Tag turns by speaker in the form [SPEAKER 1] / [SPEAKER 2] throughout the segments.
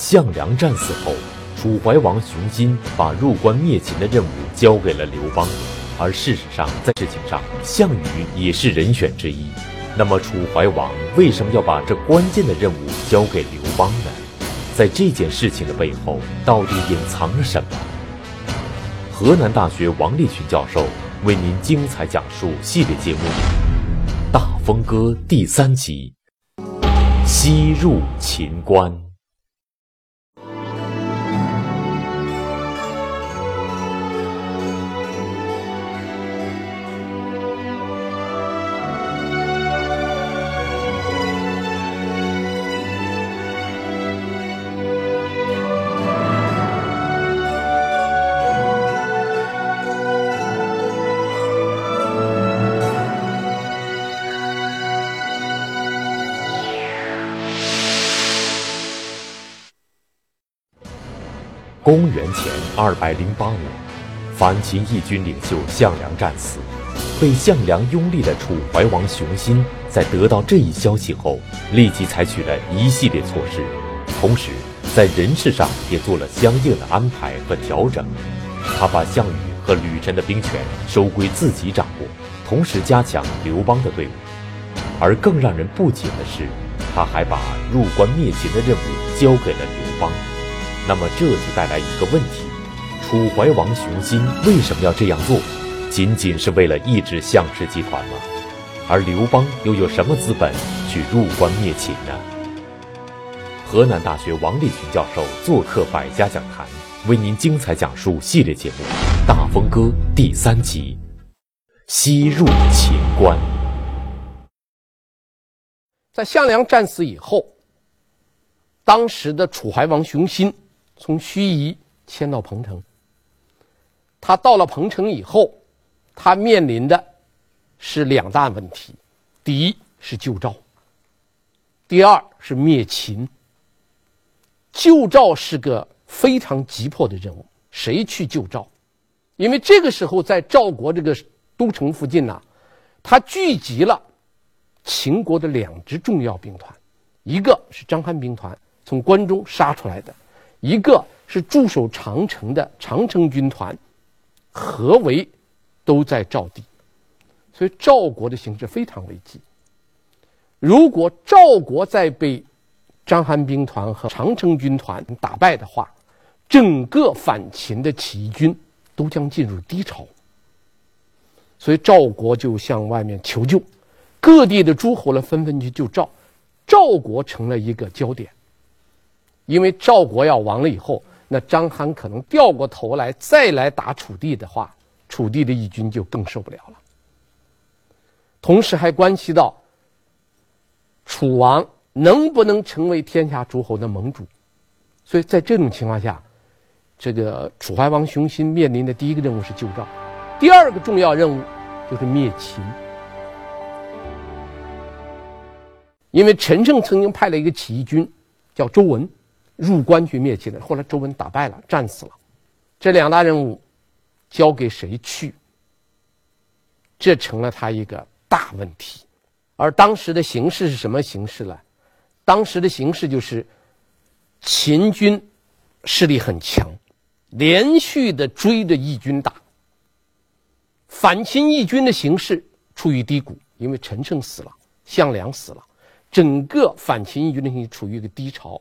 [SPEAKER 1] 项梁战死后，楚怀王熊心把入关灭秦的任务交给了刘邦，而事实上，在事情上，项羽也是人选之一。那么，楚怀王为什么要把这关键的任务交给刘邦呢？在这件事情的背后，到底隐藏了什么？河南大学王立群教授为您精彩讲述系列节目《大风歌》第三集：西入秦关。前二百零八年，反秦义军领袖项梁战死，被项梁拥立的楚怀王熊心在得到这一消息后，立即采取了一系列措施，同时在人事上也做了相应的安排和调整。他把项羽和吕臣的兵权收归自己掌握，同时加强刘邦的队伍。而更让人不解的是，他还把入关灭秦的任务交给了刘邦。那么这就带来一个问题：楚怀王雄心为什么要这样做？仅仅是为了抑制项氏集团吗？而刘邦又有什么资本去入关灭秦呢？河南大学王立群教授做客百家讲坛，为您精彩讲述系列节目《大风歌》第三集：西入秦关。
[SPEAKER 2] 在项梁战死以后，当时的楚怀王雄心。从盱眙迁到彭城，他到了彭城以后，他面临的是两大问题：第一是救赵，第二是灭秦。救赵是个非常急迫的任务，谁去救赵？因为这个时候在赵国这个都城附近呢、他聚集了秦国的两支重要兵团，一个是章邯兵团，从关中杀出来的。一个是驻守长城的长城军团，合围都在赵地，所以赵国的形势非常危机。如果赵国再被章邯兵团和长城军团打败的话，整个反秦的起义军都将进入低潮。所以赵国就向外面求救，各地的诸侯呢纷纷去救赵，赵国成了一个焦点。因为赵国要亡了以后，那章邯可能掉过头来再来打楚地的话，楚地的义军就更受不了了。同时还关系到楚王能不能成为天下诸侯的盟主，所以在这种情况下，这个楚怀王雄心面临的第一个任务是救赵，第二个重要任务就是灭秦。因为陈胜曾经派了一个起义军，叫周文。入关去灭秦的，后来周文打败了，战死了。这两大任务交给谁去？这成了他一个大问题。而当时的形势是什么形势呢？当时的形势就是秦军势力很强，连续的追着义军打。反秦义军的形势处于低谷，因为陈胜死了，项梁死了，整个反秦义军的形势处于一个低潮。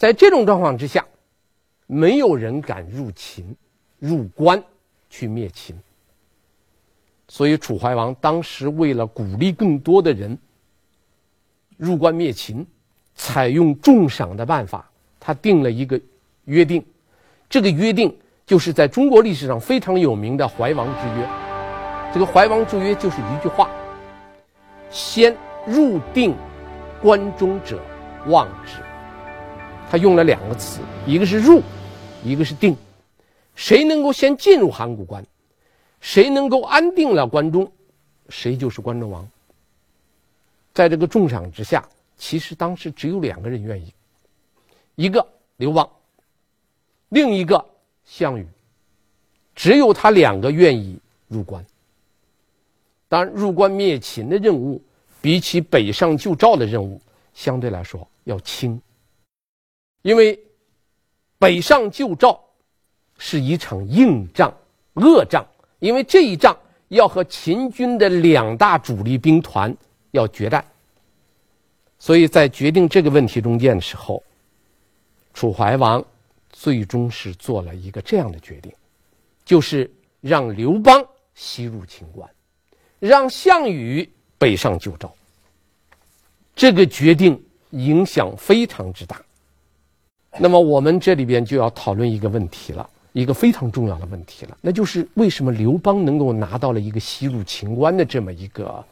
[SPEAKER 2] 在这种状况之下，没有人敢入秦、入关去灭秦。所以楚怀王当时为了鼓励更多的人入关灭秦，采用重赏的办法，他定了一个约定。这个约定就是在中国历史上非常有名的怀王之约。这个怀王之约就是一句话：先入定关中者，望之。他用了两个词，一个是入，一个是定。谁能够先进入函谷关，谁能够安定了关中，谁就是关中王。在这个重赏之下，其实当时只有两个人愿意，一个刘邦，另一个项羽，只有他两个愿意入关。当然，入关灭秦的任务，比起北上救赵的任务，相对来说要轻。因为北上救赵是一场硬仗、恶仗，因为这一仗要和秦军的两大主力兵团要决战。所以在决定这个问题中间的时候，楚怀王最终是做了一个这样的决定，就是让刘邦西入秦关，让项羽北上救赵。这个决定影响非常之大。那么我们这里边就要讨论一个问题了，一个非常重要的问题了，那就是为什么刘邦能够拿到了一个西入秦关的这么一个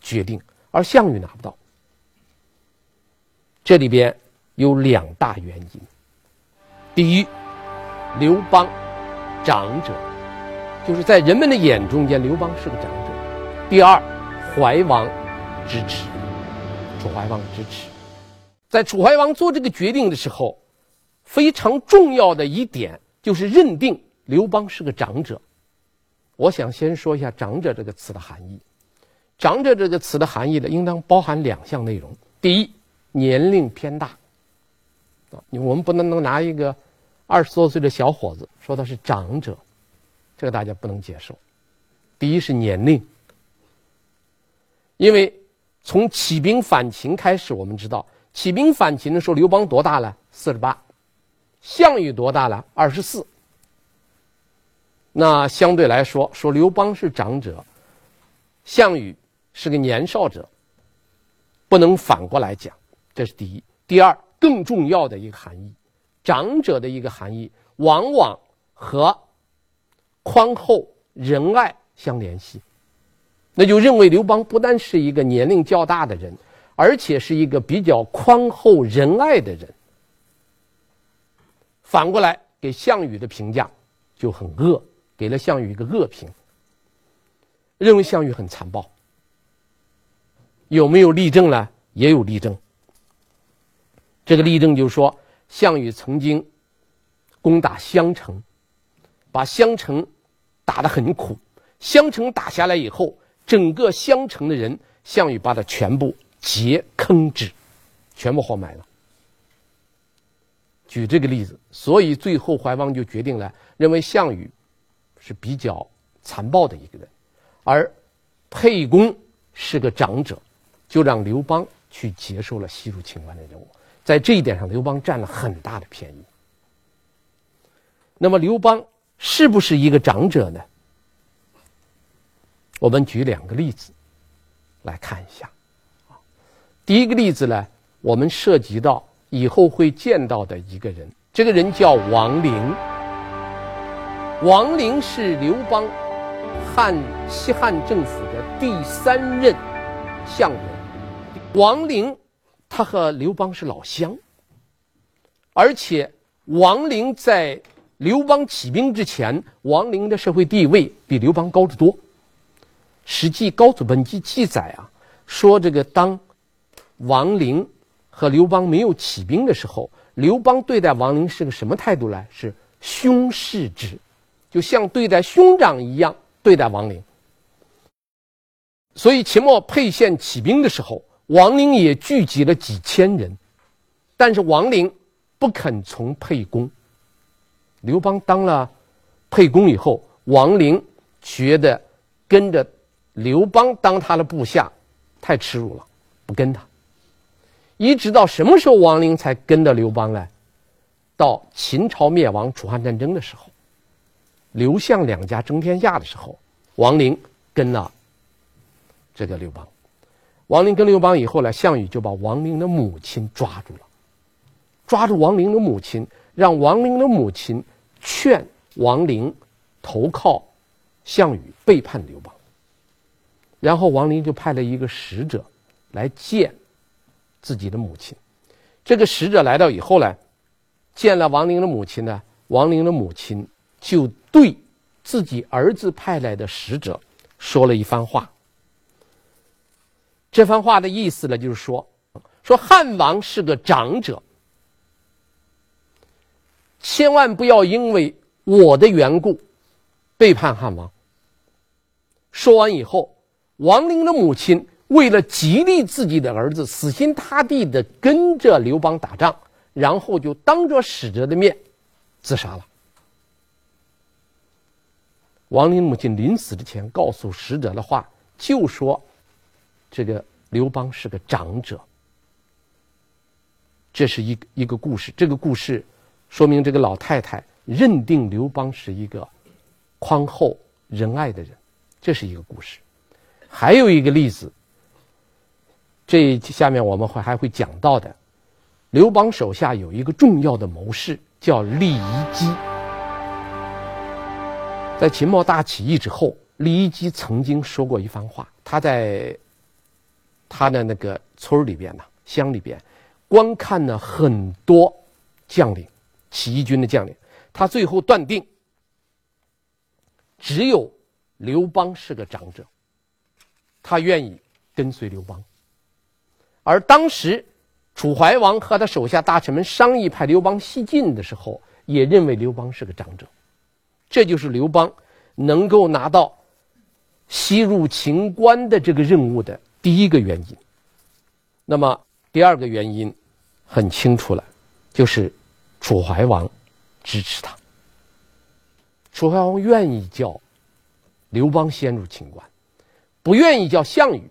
[SPEAKER 2] 决定，而项羽拿不到？这里边有两大原因。第一，刘邦长者，就是在人们的眼中间，刘邦是个长者。第二，怀王支持，楚怀王支持，在楚怀王做这个决定的时候。非常重要的一点就是认定刘邦是个长者。我想先说一下“长者”这个词的含义。“长者”这个词的含义呢，应当包含两项内容：第一，年龄偏大。啊，我们不能能拿一个二十多岁的小伙子说他是长者，这个大家不能接受。第一是年龄，因为从起兵反秦开始，我们知道起兵反秦的时候，刘邦多大了？四十八。项羽多大了？二十四。那相对来说，说刘邦是长者，项羽是个年少者，不能反过来讲。这是第一。第二，更重要的一个含义，长者的一个含义，往往和宽厚仁爱相联系。那就认为刘邦不但是一个年龄较大的人，而且是一个比较宽厚仁爱的人。反过来给项羽的评价就很恶，给了项羽一个恶评，认为项羽很残暴。有没有例证呢？也有例证。这个例证就是说，项羽曾经攻打襄城，把襄城打得很苦。襄城打下来以后，整个襄城的人，项羽把他全部劫坑之，全部活埋了。举这个例子，所以最后怀王就决定了，认为项羽是比较残暴的一个人，而沛公是个长者，就让刘邦去接受了西入秦关的任务。在这一点上，刘邦占了很大的便宜。那么刘邦是不是一个长者呢？我们举两个例子来看一下。第一个例子呢，我们涉及到。以后会见到的一个人，这个人叫王陵。王陵是刘邦汉西汉政府的第三任相国。王陵他和刘邦是老乡，而且王陵在刘邦起兵之前，王陵的社会地位比刘邦高得多。《史记·高祖本纪》记载啊，说这个当王陵。和刘邦没有起兵的时候，刘邦对待王陵是个什么态度呢？是兄视之，就像对待兄长一样对待王陵。所以秦末沛县起兵的时候，王陵也聚集了几千人，但是王陵不肯从沛公。刘邦当了沛公以后，王陵觉得跟着刘邦当他的部下太耻辱了，不跟他。一直到什么时候王陵才跟着刘邦呢？到秦朝灭亡、楚汉战争的时候，刘项两家争天下的时候，王陵跟了这个刘邦。王陵跟刘邦以后呢，项羽就把王陵的母亲抓住了，抓住王陵的母亲，让王陵的母亲劝王陵投靠项羽，背叛刘邦。然后王陵就派了一个使者来见。自己的母亲，这个使者来到以后呢，见了王陵的母亲呢，王陵的母亲就对自己儿子派来的使者说了一番话。这番话的意思呢，就是说，说汉王是个长者，千万不要因为我的缘故背叛汉王。说完以后，王陵的母亲。为了激励自己的儿子死心塌地的跟着刘邦打仗，然后就当着使者的面自杀了。王林母亲临死之前告诉使者的话，就说：“这个刘邦是个长者。”这是一一个故事。这个故事说明这个老太太认定刘邦是一个宽厚仁爱的人。这是一个故事。还有一个例子，这下面我们会还会讲到的。刘邦手下有一个重要的谋士，叫酈宜姬。在秦末大起义之后，酈宜姬曾经说过一番话。他在他的那个村里边呢，乡里边，观看了很多将领，起义军的将领。他最后断定，只有刘邦是个长者，他愿意跟随刘邦。而当时楚怀王和他手下大臣们商议派刘邦西进的时候，也认为刘邦是个长者。这就是刘邦能够拿到西入秦关的这个任务的第一个原因。那么第二个原因很清楚了，就是楚怀王支持他。楚怀王愿意叫刘邦先入秦关，不愿意叫项羽。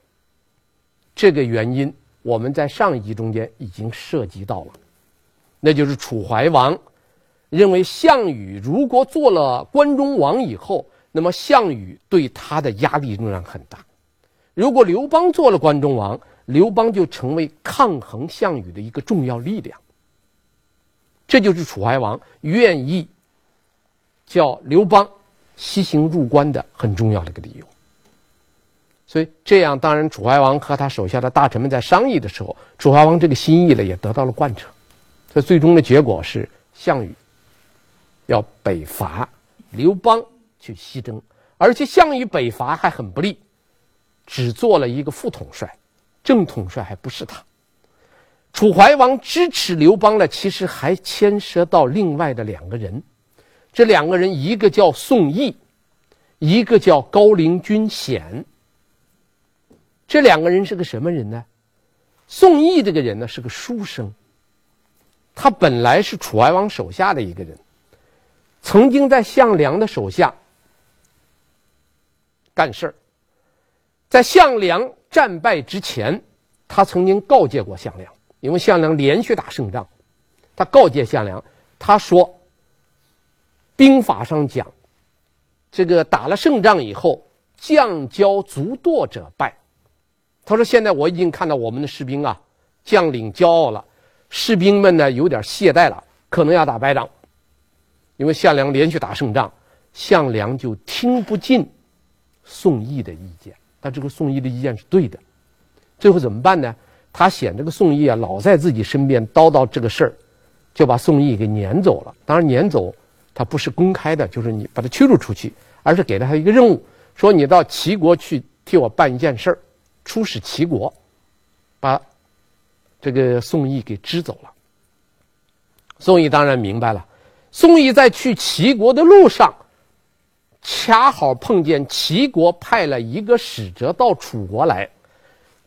[SPEAKER 2] 这个原因我们在上一集中间已经涉及到了，那就是楚怀王。认为项羽如果做了关中王以后，那么项羽对他的压力仍然很大。如果刘邦做了关中王，刘邦就成为抗衡项羽的一个重要力量。这就是楚怀王愿意叫刘邦西行入关的很重要的一个理由。所以这样，当然楚怀王和他手下的大臣们在商议的时候，楚怀王这个心意呢也得到了贯彻。所以最终的结果是项羽。要北伐，刘邦去西征，而且项羽北伐还很不利，只做了一个副统帅，正统帅还不是他。楚怀王支持刘邦呢，其实还牵涉到另外的两个人，这两个人一个叫宋义，一个叫高陵君显。这两个人是个什么人呢？宋义这个人呢是个书生，他本来是楚怀王手下的一个人。曾经在项梁的手下干事儿，在项梁战败之前，他曾经告诫过项梁，因为项梁连续打胜仗，他告诫项梁，他说：“兵法上讲，这个打了胜仗以后，将骄卒惰者败。”他说：“现在我已经看到我们的士兵啊，将领骄傲了，士兵们呢有点懈怠了，可能要打败仗。”因为项梁连续打胜仗，项梁就听不进宋义的意见。但这个宋义的意见是对的，最后怎么办呢？他嫌这个宋义啊老在自己身边叨叨这个事儿，就把宋义给撵走了。当然撵走他不是公开的，就是你把他驱逐出去，而是给了他一个任务，说你到齐国去替我办一件事儿，出使齐国，把这个宋义给支走了。宋义当然明白了。宋义在去齐国的路上，恰好碰见齐国派了一个使者到楚国来。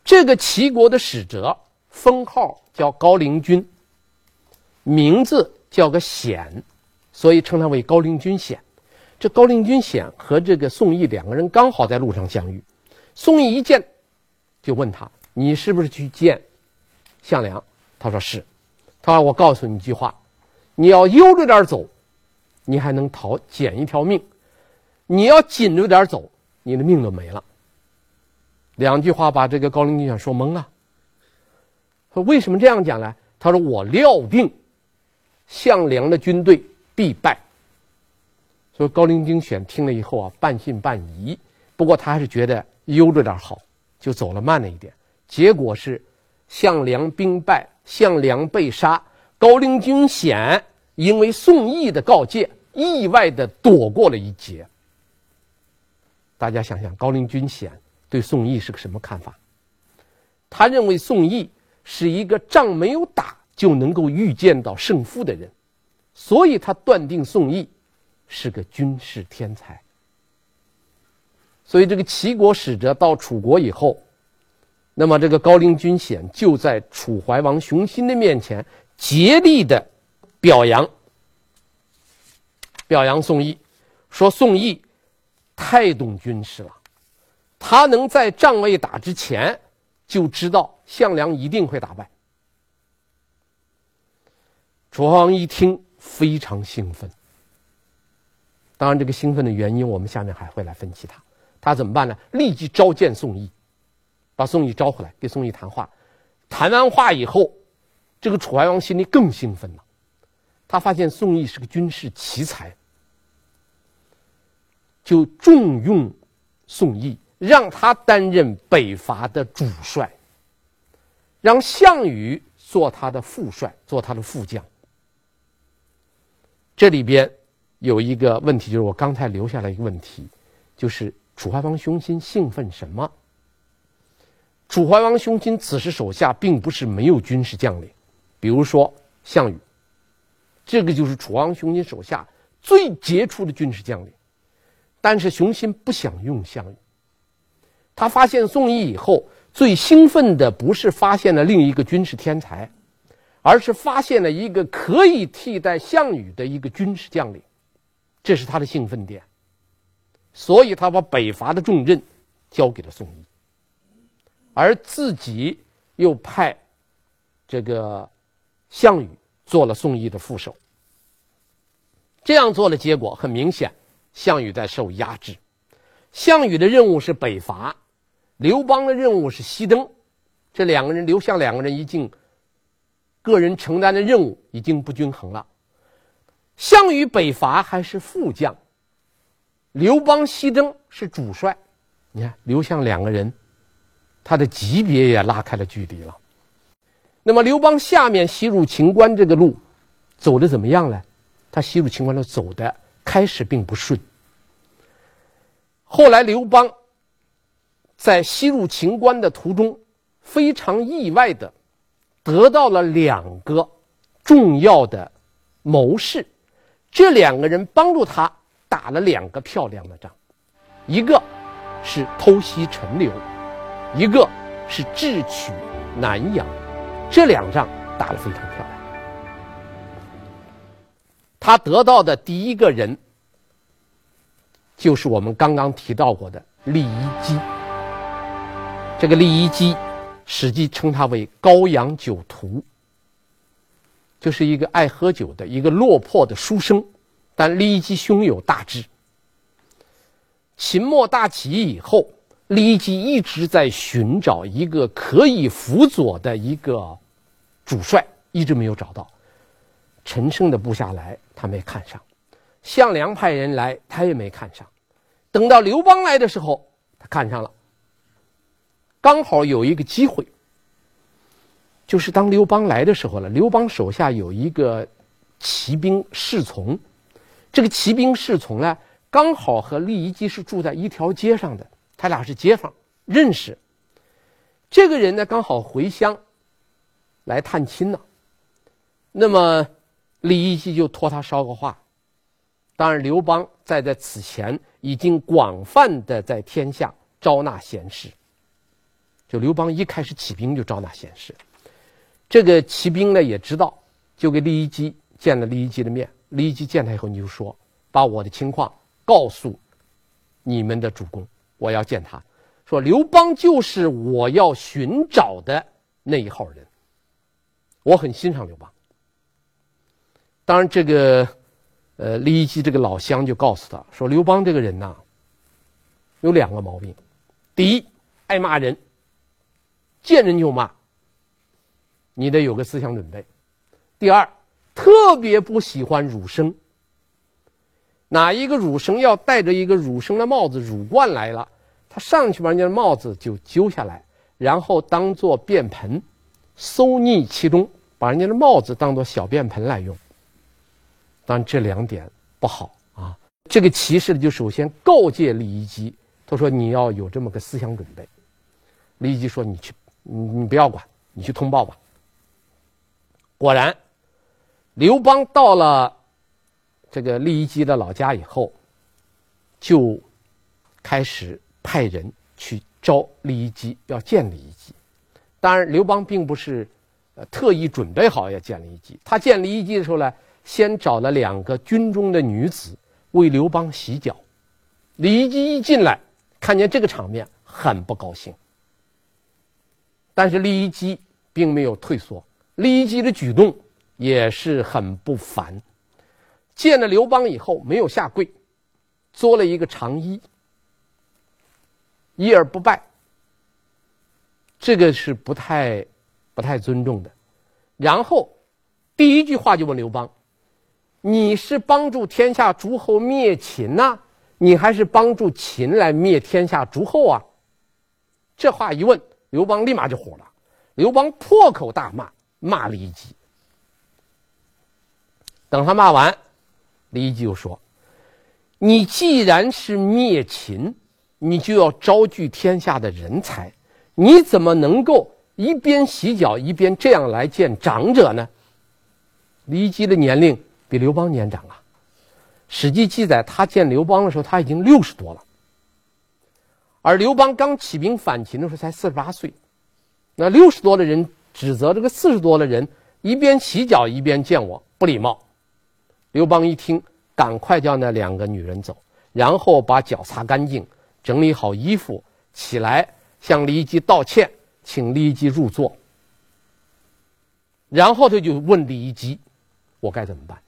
[SPEAKER 2] 这个齐国的使者封号叫高陵君，名字叫个显，所以称他为高陵君显。这高陵君显和这个宋义两个人刚好在路上相遇。宋义一见，就问他：“你是不是去见项梁？”他说：“是。”他说：“我告诉你一句话。”你要悠着点走，你还能逃捡一条命；你要紧着点走，你的命都没了。两句话把这个高陵君显说懵了。说为什么这样讲呢？他说我料定项梁的军队必败。所以高陵君选听了以后啊，半信半疑。不过他还是觉得悠着点好，就走了慢了一点。结果是项梁兵败，项梁被杀。高陵君显因为宋义的告诫，意外的躲过了一劫。大家想想，高陵君显对宋义是个什么看法？他认为宋义是一个仗没有打就能够预见到胜负的人，所以他断定宋义是个军事天才。所以这个齐国使者到楚国以后，那么这个高陵君显就在楚怀王熊心的面前。竭力的表扬表扬宋义，说宋义太懂军事了，他能在仗未打之前就知道项梁一定会打败。楚怀王一听非常兴奋，当然这个兴奋的原因我们下面还会来分析他。他怎么办呢？立即召见宋义，把宋义招回来，跟宋义谈话。谈完话以后，这个楚怀王心里更兴奋了。他发现宋义是个军事奇才，就重用宋义，让他担任北伐的主帅，让项羽做他的副帅，做他的副将。这里边有一个问题，就是我刚才留下来一个问题，就是楚怀王雄心兴奋什么？楚怀王雄心此时手下并不是没有军事将领，比如说项羽。这个就是楚王雄心手下最杰出的军事将领，但是熊心不想用项羽。他发现宋义以后，最兴奋的不是发现了另一个军事天才，而是发现了一个可以替代项羽的一个军事将领，这是他的兴奋点。所以他把北伐的重任交给了宋义，而自己又派这个项羽。做了宋义的副手，这样做的结果很明显，项羽在受压制。项羽的任务是北伐，刘邦的任务是西征，这两个人刘项两个人已经个人承担的任务已经不均衡了。项羽北伐还是副将，刘邦西征是主帅。你看刘项两个人，他的级别也拉开了距离了。那么刘邦下面西入秦关这个路，走的怎么样呢？他西入秦关路走的开始并不顺。后来刘邦在西入秦关的途中，非常意外的得到了两个重要的谋士，这两个人帮助他打了两个漂亮的仗，一个是偷袭陈留，一个是智取南阳。这两仗打得非常漂亮。他得到的第一个人，就是我们刚刚提到过的李夷姬。这个李夷姬，史记称他为高阳酒徒，就是一个爱喝酒的一个落魄的书生。但酈夷姬胸有大志。秦末大起义以后。酈夷姬一直在寻找一个可以辅佐的一个主帅，一直没有找到。陈胜的部下来，他没看上；项梁派人来，他也没看上。等到刘邦来的时候，他看上了。刚好有一个机会，就是当刘邦来的时候了。刘邦手下有一个骑兵侍从，这个骑兵侍从呢，刚好和酈夷姬是住在一条街上的。他俩是街坊，认识。这个人呢，刚好回乡来探亲呢。那么，酈夷姬就托他捎个话。当然，刘邦在在此前已经广泛的在天下招纳贤士。就刘邦一开始起兵就招纳贤士，这个骑兵呢也知道，就给酈夷姬见了酈夷姬的面。酈夷姬见他以后，你就说，把我的情况告诉你们的主公。我要见他，说刘邦就是我要寻找的那一号人。我很欣赏刘邦。当然，这个呃，酈夷姬这个老乡就告诉他说，刘邦这个人呐，有两个毛病：第一，爱骂人，见人就骂，你得有个思想准备；第二，特别不喜欢儒生。哪一个儒生要戴着一个儒生的帽子、儒冠来了，他上去把人家的帽子就揪下来，然后当做便盆，搜溺其中，把人家的帽子当做小便盆来用。当然这两点不好啊。这个骑士就首先告诫李一基，他说你要有这么个思想准备。李一基说你去，你你不要管，你去通报吧。果然，刘邦到了。这个酈夷姬的老家以后，就开始派人去招酈夷姬，要见酈夷姬。当然，刘邦并不是呃特意准备好要见酈夷姬。他见酈夷姬的时候呢，先找了两个军中的女子，为刘邦洗脚。李一基一进来，看见这个场面，很不高兴。但是李一基并没有退缩，李一基的举动也是很不凡。见了刘邦以后，没有下跪，作了一个长揖，揖而不拜。这个是不太、不太尊重的。然后第一句话就问刘邦：“你是帮助天下诸侯灭秦呐，你还是帮助秦来灭天下诸侯啊？”这话一问，刘邦立马就火了。刘邦破口大骂，骂李义基。等他骂完。李义基就说：“你既然是灭秦，你就要招聚天下的人才，你怎么能够一边洗脚一边这样来见长者呢？”李义基的年龄比刘邦年长啊，《史记》记载他见刘邦的时候他已经六十多了，而刘邦刚起兵反秦的时候才四十八岁，那六十多的人指责这个四十多的人一边洗脚一边见我，不礼貌。刘邦一听，赶快叫那两个女人走，然后把脚擦干净，整理好衣服，起来向李义基道歉，请李义基入座。然后他就问李义基：“我该怎么办？”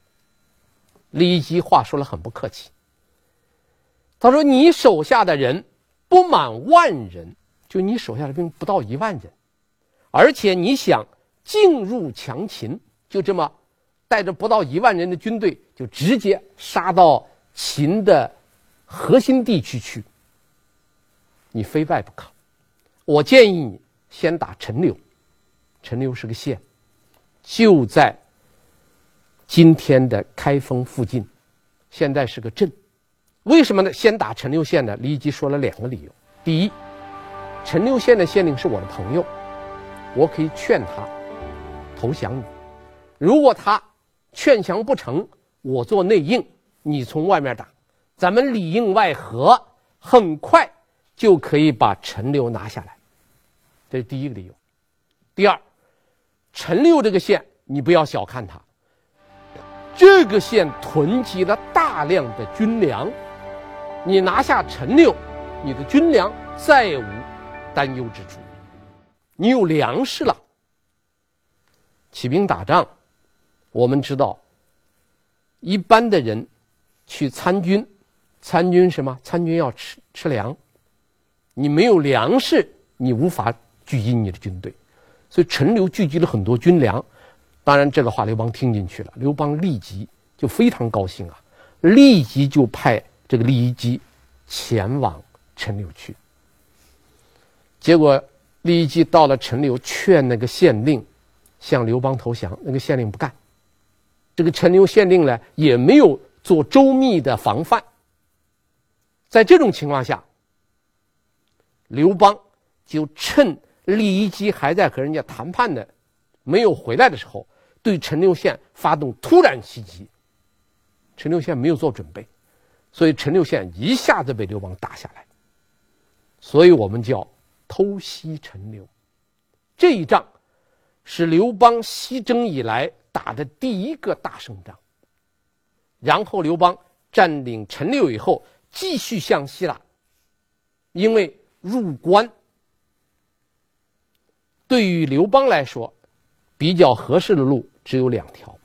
[SPEAKER 2] 李义基话说了很不客气，他说：“你手下的人不满万人，就你手下的兵不到一万人，而且你想进入强秦，就这么。”带着不到一万人的军队，就直接杀到秦的核心地区去。你非败不可。我建议你先打陈留，陈留是个县，就在今天的开封附近，现在是个镇。为什么呢？先打陈留县呢？李义基说了两个理由：第一，陈留县的县令是我的朋友，我可以劝他投降你；如果他劝降不成，我做内应，你从外面打，咱们里应外合，很快就可以把陈留拿下来。这是第一个理由。第二，陈留这个县你不要小看它，这个县囤积了大量的军粮，你拿下陈留，你的军粮再无担忧之处，你有粮食了，起兵打仗。我们知道，一般的人去参军，参军什么？参军要吃吃粮，你没有粮食，你无法聚集你的军队，所以陈留聚集了很多军粮。当然，这个话刘邦听进去了，刘邦立即就非常高兴啊，立即就派这个李义基前往陈留去。结果李义基到了陈留，劝那个县令向刘邦投降，那个县令不干。这个陈留县令呢，也没有做周密的防范。在这种情况下，刘邦就趁李义基还在和人家谈判的没有回来的时候，对陈留县发动突然袭击。陈留县没有做准备，所以陈留县一下子被刘邦打下来。所以我们叫偷袭陈留。这一仗是刘邦西征以来。打的第一个大胜仗，然后刘邦占领陈留以后，继续向西了，因为入关。对于刘邦来说比较合适的路只有两条，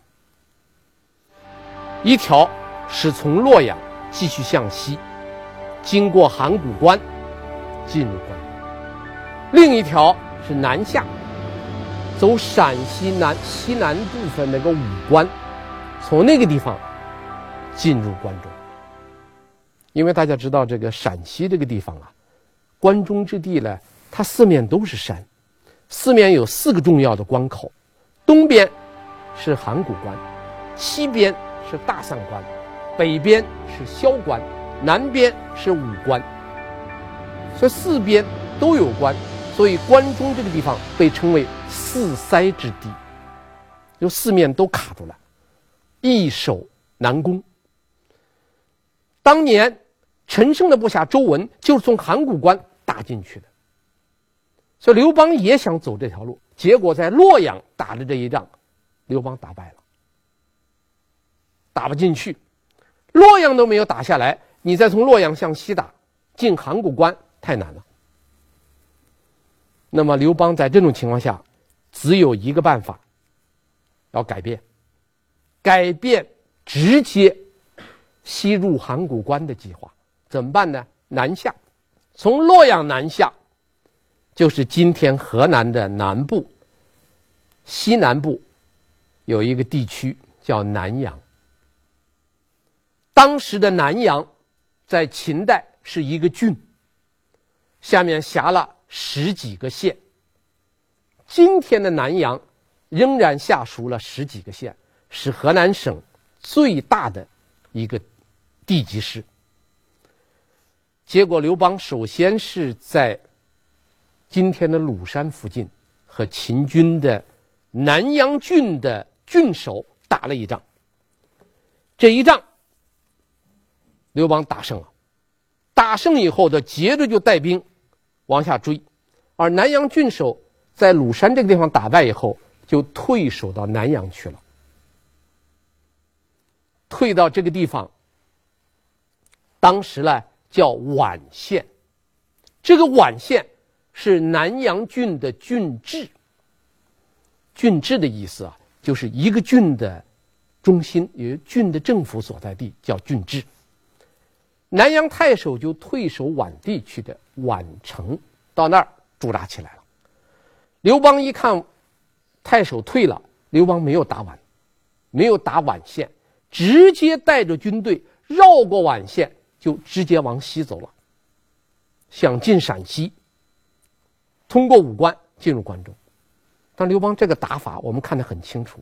[SPEAKER 2] 一条是从洛阳继续向西，经过函谷关进入关，另一条是南下。走陕西南西南部分那个武关，从那个地方进入关中。因为大家知道这个陕西这个地方啊，关中之地呢，它四面都是山，四面有四个重要的关口，东边是函谷关，西边是大散关，北边是萧关，南边是武关，所以四边都有关。所以关中这个地方被称为四塞之地，就四面都卡住了，易守难攻。当年陈胜的部下周文就是从函谷关打进去的，所以刘邦也想走这条路，结果在洛阳打的这一仗，刘邦打败了，打不进去。洛阳都没有打下来，你再从洛阳向西打，进函谷关太难了。那么刘邦在这种情况下，只有一个办法，要改变，改变直接西入函谷关的计划。怎么办呢？南下，从洛阳南下，就是今天河南的南部，西南部有一个地区叫南阳。当时的南阳，在秦代是一个郡，下面辖了十几个县。今天的南阳仍然下属了十几个县，是河南省最大的一个地级市。结果，刘邦首先是在今天的鲁山附近和秦军的南阳郡的郡守打了一仗。这一仗，刘邦打胜了，打胜以后，他接着就带兵往下追，而南阳郡守在鲁山这个地方打败以后，就退守到南阳去了。退到这个地方，当时呢叫宛县，这个宛县是南阳郡的郡治。郡治的意思啊，就是一个郡的中心，也郡的政府所在地叫郡治。南阳太守就退守宛地去的宛城，到那儿驻扎起来了。刘邦一看太守退了，刘邦没有打宛，没有打宛县，直接带着军队绕过宛县，就直接往西走了，想进陕西，通过武关进入关中。但刘邦这个打法我们看得很清楚，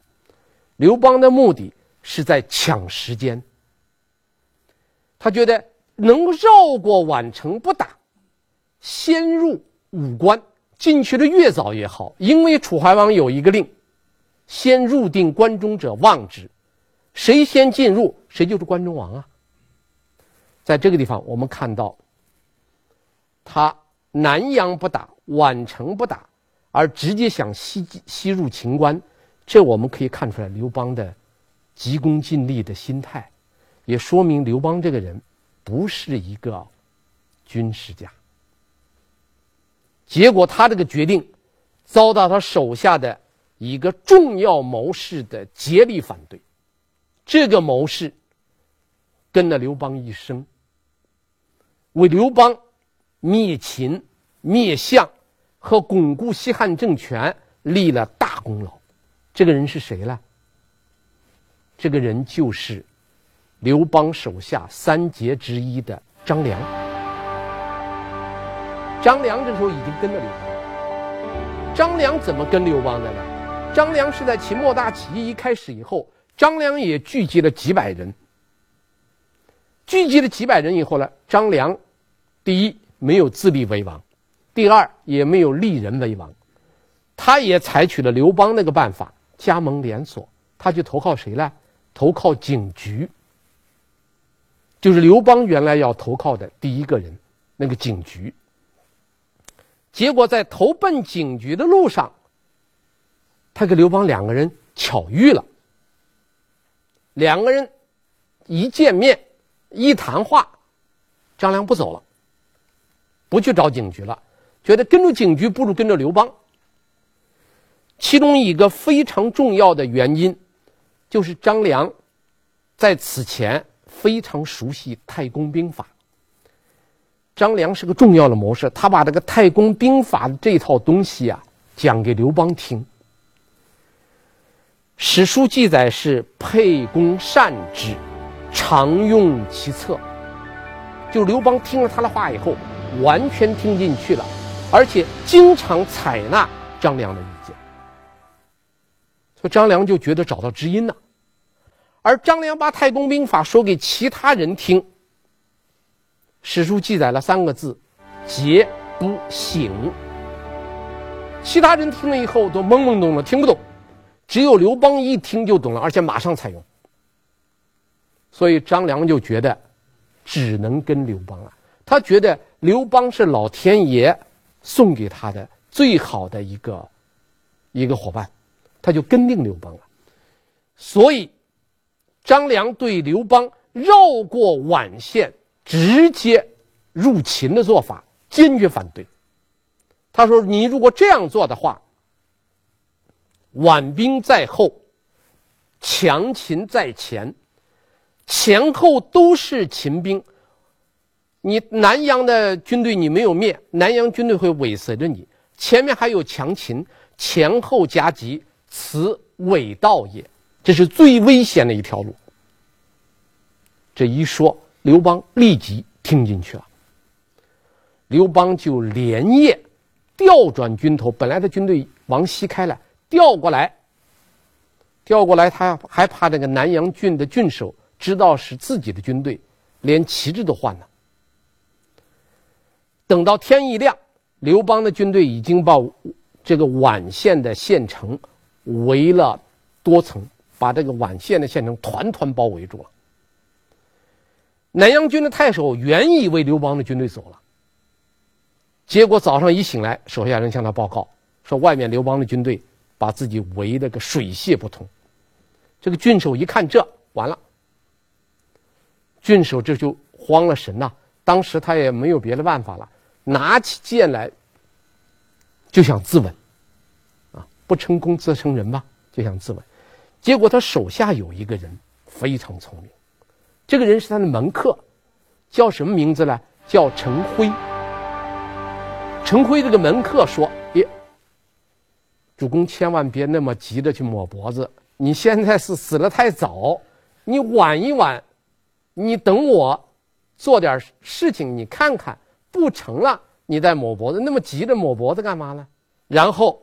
[SPEAKER 2] 刘邦的目的是在抢时间，他觉得。能绕过宛城不打，先入武关，进去的越早越好。因为楚怀王有一个令：先入定关中者望之，谁先进入，谁就是关中王啊。在这个地方，我们看到他南阳不打，宛城不打，而直接想西西入秦关，这我们可以看出来刘邦的急功近利的心态，也说明刘邦这个人。不是一个军事家，结果他这个决定遭到他手下的一个重要谋士的竭力反对。这个谋士跟了刘邦一生，为刘邦灭秦、灭项和巩固西汉政权立了大功劳。这个人是谁呢？这个人就是。刘邦手下三杰之一的张良，张良这时候已经跟着刘邦。张良怎么跟刘邦的呢？张良是在秦末大起义一开始以后，张良也聚集了几百人。聚集了几百人以后呢，张良第一没有自立为王，第二也没有立人为王，他也采取了刘邦那个办法，加盟连锁，他去投靠谁呢？投靠景局。就是刘邦原来要投靠的第一个人，那个景局。结果在投奔景局的路上，他跟刘邦两个人巧遇了。两个人一见面，一谈话，张良不走了，不去找景局了，觉得跟着景局不如跟着刘邦。其中一个非常重要的原因，就是张良在此前。非常熟悉太公兵法。张良是个重要的谋士，他把这个太公兵法的这套东西啊讲给刘邦听。史书记载是沛公善之，常用其策。就刘邦听了他的话以后，完全听进去了，而且经常采纳张良的意见。所以张良就觉得找到知音了。而张良把太公兵法说给其他人听，史书记载了三个字：“皆不省。”其他人听了以后都懵懵懂懂，听不懂，只有刘邦一听就懂了，而且马上采用。所以张良就觉得只能跟刘邦了。他觉得刘邦是老天爷送给他的最好的一个一个伙伴，他就跟定刘邦了。所以。张良对刘邦绕过皖县直接入秦的做法，坚决反对。他说：“你如果这样做的话，皖兵在后，强秦在前，前后都是秦兵。你南阳的军队你没有灭，南阳军队会尾随着你，前面还有强秦，前后夹击，此伪道也。这是最危险的一条路。”这一说，刘邦立即听进去了。刘邦就连夜调转军头，本来的军队往西开了，调过来。调过来，他还怕这个南阳郡的郡守知道是自己的军队，连旗帜都换了。等到天一亮，刘邦的军队已经把这个宛县的县城围了多层，把这个宛县的县城团团包围住了。南阳军的太守原以为刘邦的军队走了，结果早上一醒来，手下人向他报告说，外面刘邦的军队把自己围得个水泄不通。这个郡守一看这完了，郡守这就慌了神呐。当时他也没有别的办法了，拿起剑来就想自刎，啊，不成功则成仁吧，就想自刎。结果他手下有一个人非常聪明。这个人是他的门客，叫什么名字呢？叫陈辉。陈辉这个门客说：“耶，主公千万别那么急着去抹脖子，你现在是死的太早，你晚一晚，你等我做点事情，你看看不成了，你再抹脖子，那么急着抹脖子干嘛呢？”然后，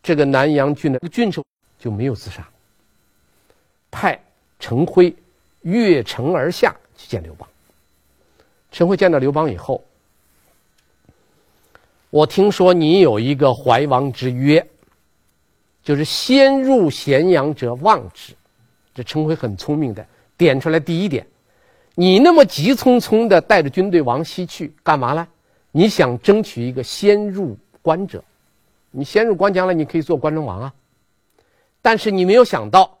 [SPEAKER 2] 这个南阳郡的郡守就没有自杀，派陈辉。越城而下去见刘邦。陈辉见到刘邦以后，我听说你有一个怀王之约，就是先入咸阳者望之。这陈辉很聪明的点出来第一点，你那么急匆匆的带着军队往西去干嘛呢？你想争取一个先入关者，你先入关将来你可以做关中王啊。但是你没有想到，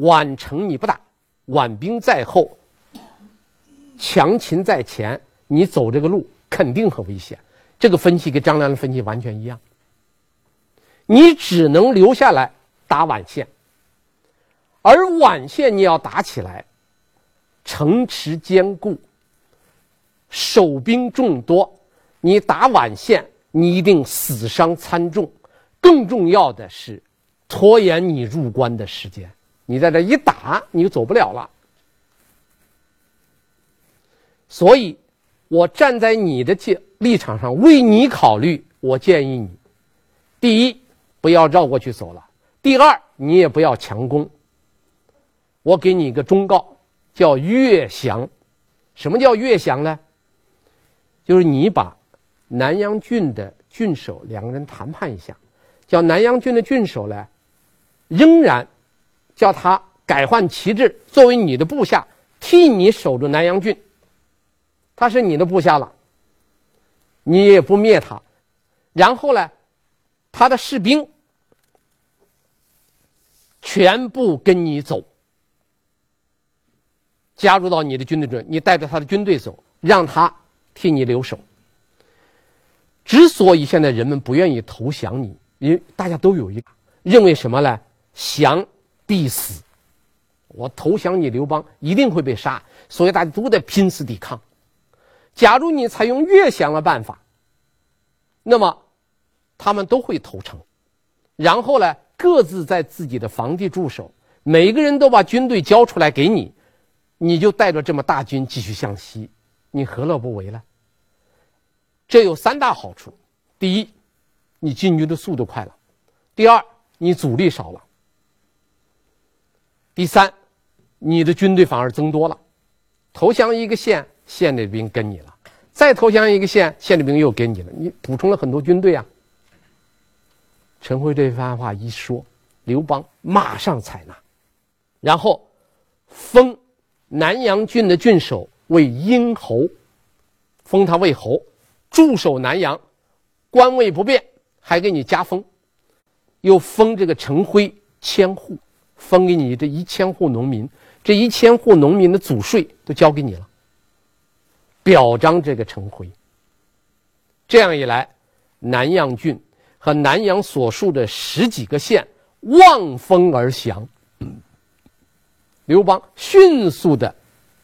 [SPEAKER 2] 宛城你不打。宛兵在后，强秦在前，你走这个路肯定很危险。这个分析跟张良的分析完全一样。你只能留下来打宛县，而宛县你要打起来，城池坚固，守兵众多，你打宛县，你一定死伤惨重。更重要的是，拖延你入关的时间。你在这一打，你就走不了了。所以，我站在你的立立场上为你考虑。我建议你：第一，不要绕过去走了；第二，你也不要强攻。我给你一个忠告，叫越降。什么叫越降呢？就是你把南阳郡的郡守两个人谈判一下，叫南阳郡的郡守呢，仍然。叫他改换旗帜，作为你的部下，替你守住南阳郡。他是你的部下了，你也不灭他。然后呢，他的士兵全部跟你走，加入到你的军队中。你带着他的军队走，让他替你留守。之所以现在人们不愿意投降你，因为大家都有一个认为什么呢？降。必死！我投降你刘邦，一定会被杀，所以大家都在拼死抵抗。假如你采用越降的办法，那么他们都会投诚，然后呢，各自在自己的防地驻守，每个人都把军队交出来给你，你就带着这么大军继续向西，你何乐不为呢？这有三大好处：第一，你进军的速度快了；第二，你阻力少了。第三，你的军队反而增多了，投降一个县，县的兵跟你了；再投降一个县，县的兵又跟你了，你补充了很多军队啊。陈辉这番话一说，刘邦马上采纳，然后封南阳郡的郡守为殷侯，封他为侯，驻守南阳，官位不变，还给你加封，又封这个陈辉千户。分给你这一千户农民，这一千户农民的祖税都交给你了，表彰这个陈回。这样一来，南阳郡和南阳所属的十几个县望风而降。刘邦迅速的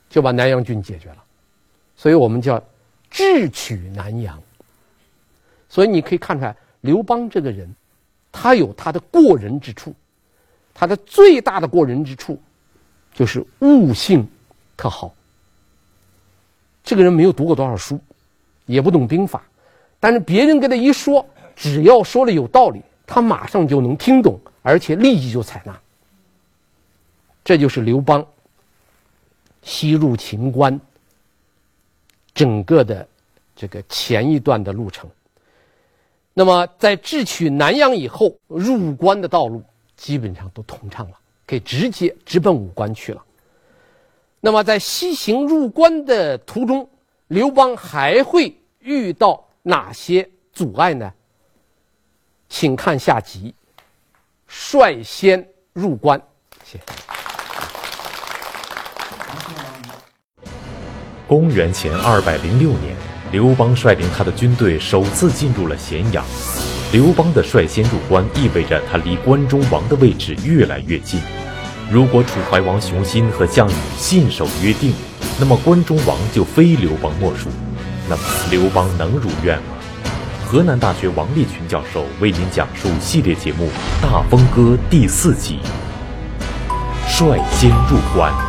[SPEAKER 2] 就把南阳郡解决了，所以我们叫智取南阳。所以你可以看出来，刘邦这个人，他有他的过人之处，他的最大的过人之处，就是悟性特好。这个人没有读过多少书，也不懂兵法，但是别人跟他一说，只要说了有道理，他马上就能听懂，而且立即就采纳。这就是刘邦西入秦关整个的这个前一段的路程。那么，在智取南阳以后，入关的道路基本上都通畅了，可以直接直奔武关去了。那么，在西行入关的途中，刘邦还会遇到哪些阻碍呢？请看下集。率先入关，谢谢。
[SPEAKER 1] 公元前二百零六年。刘邦率领他的军队首次进入了咸阳。刘邦的率先入关，意味着他离关中王的位置越来越近。如果楚怀王雄心和项羽信守约定，那么关中王就非刘邦莫属。那么刘邦能如愿吗？河南大学王立群教授为您讲述系列节目《大风歌》第四集：率先入关。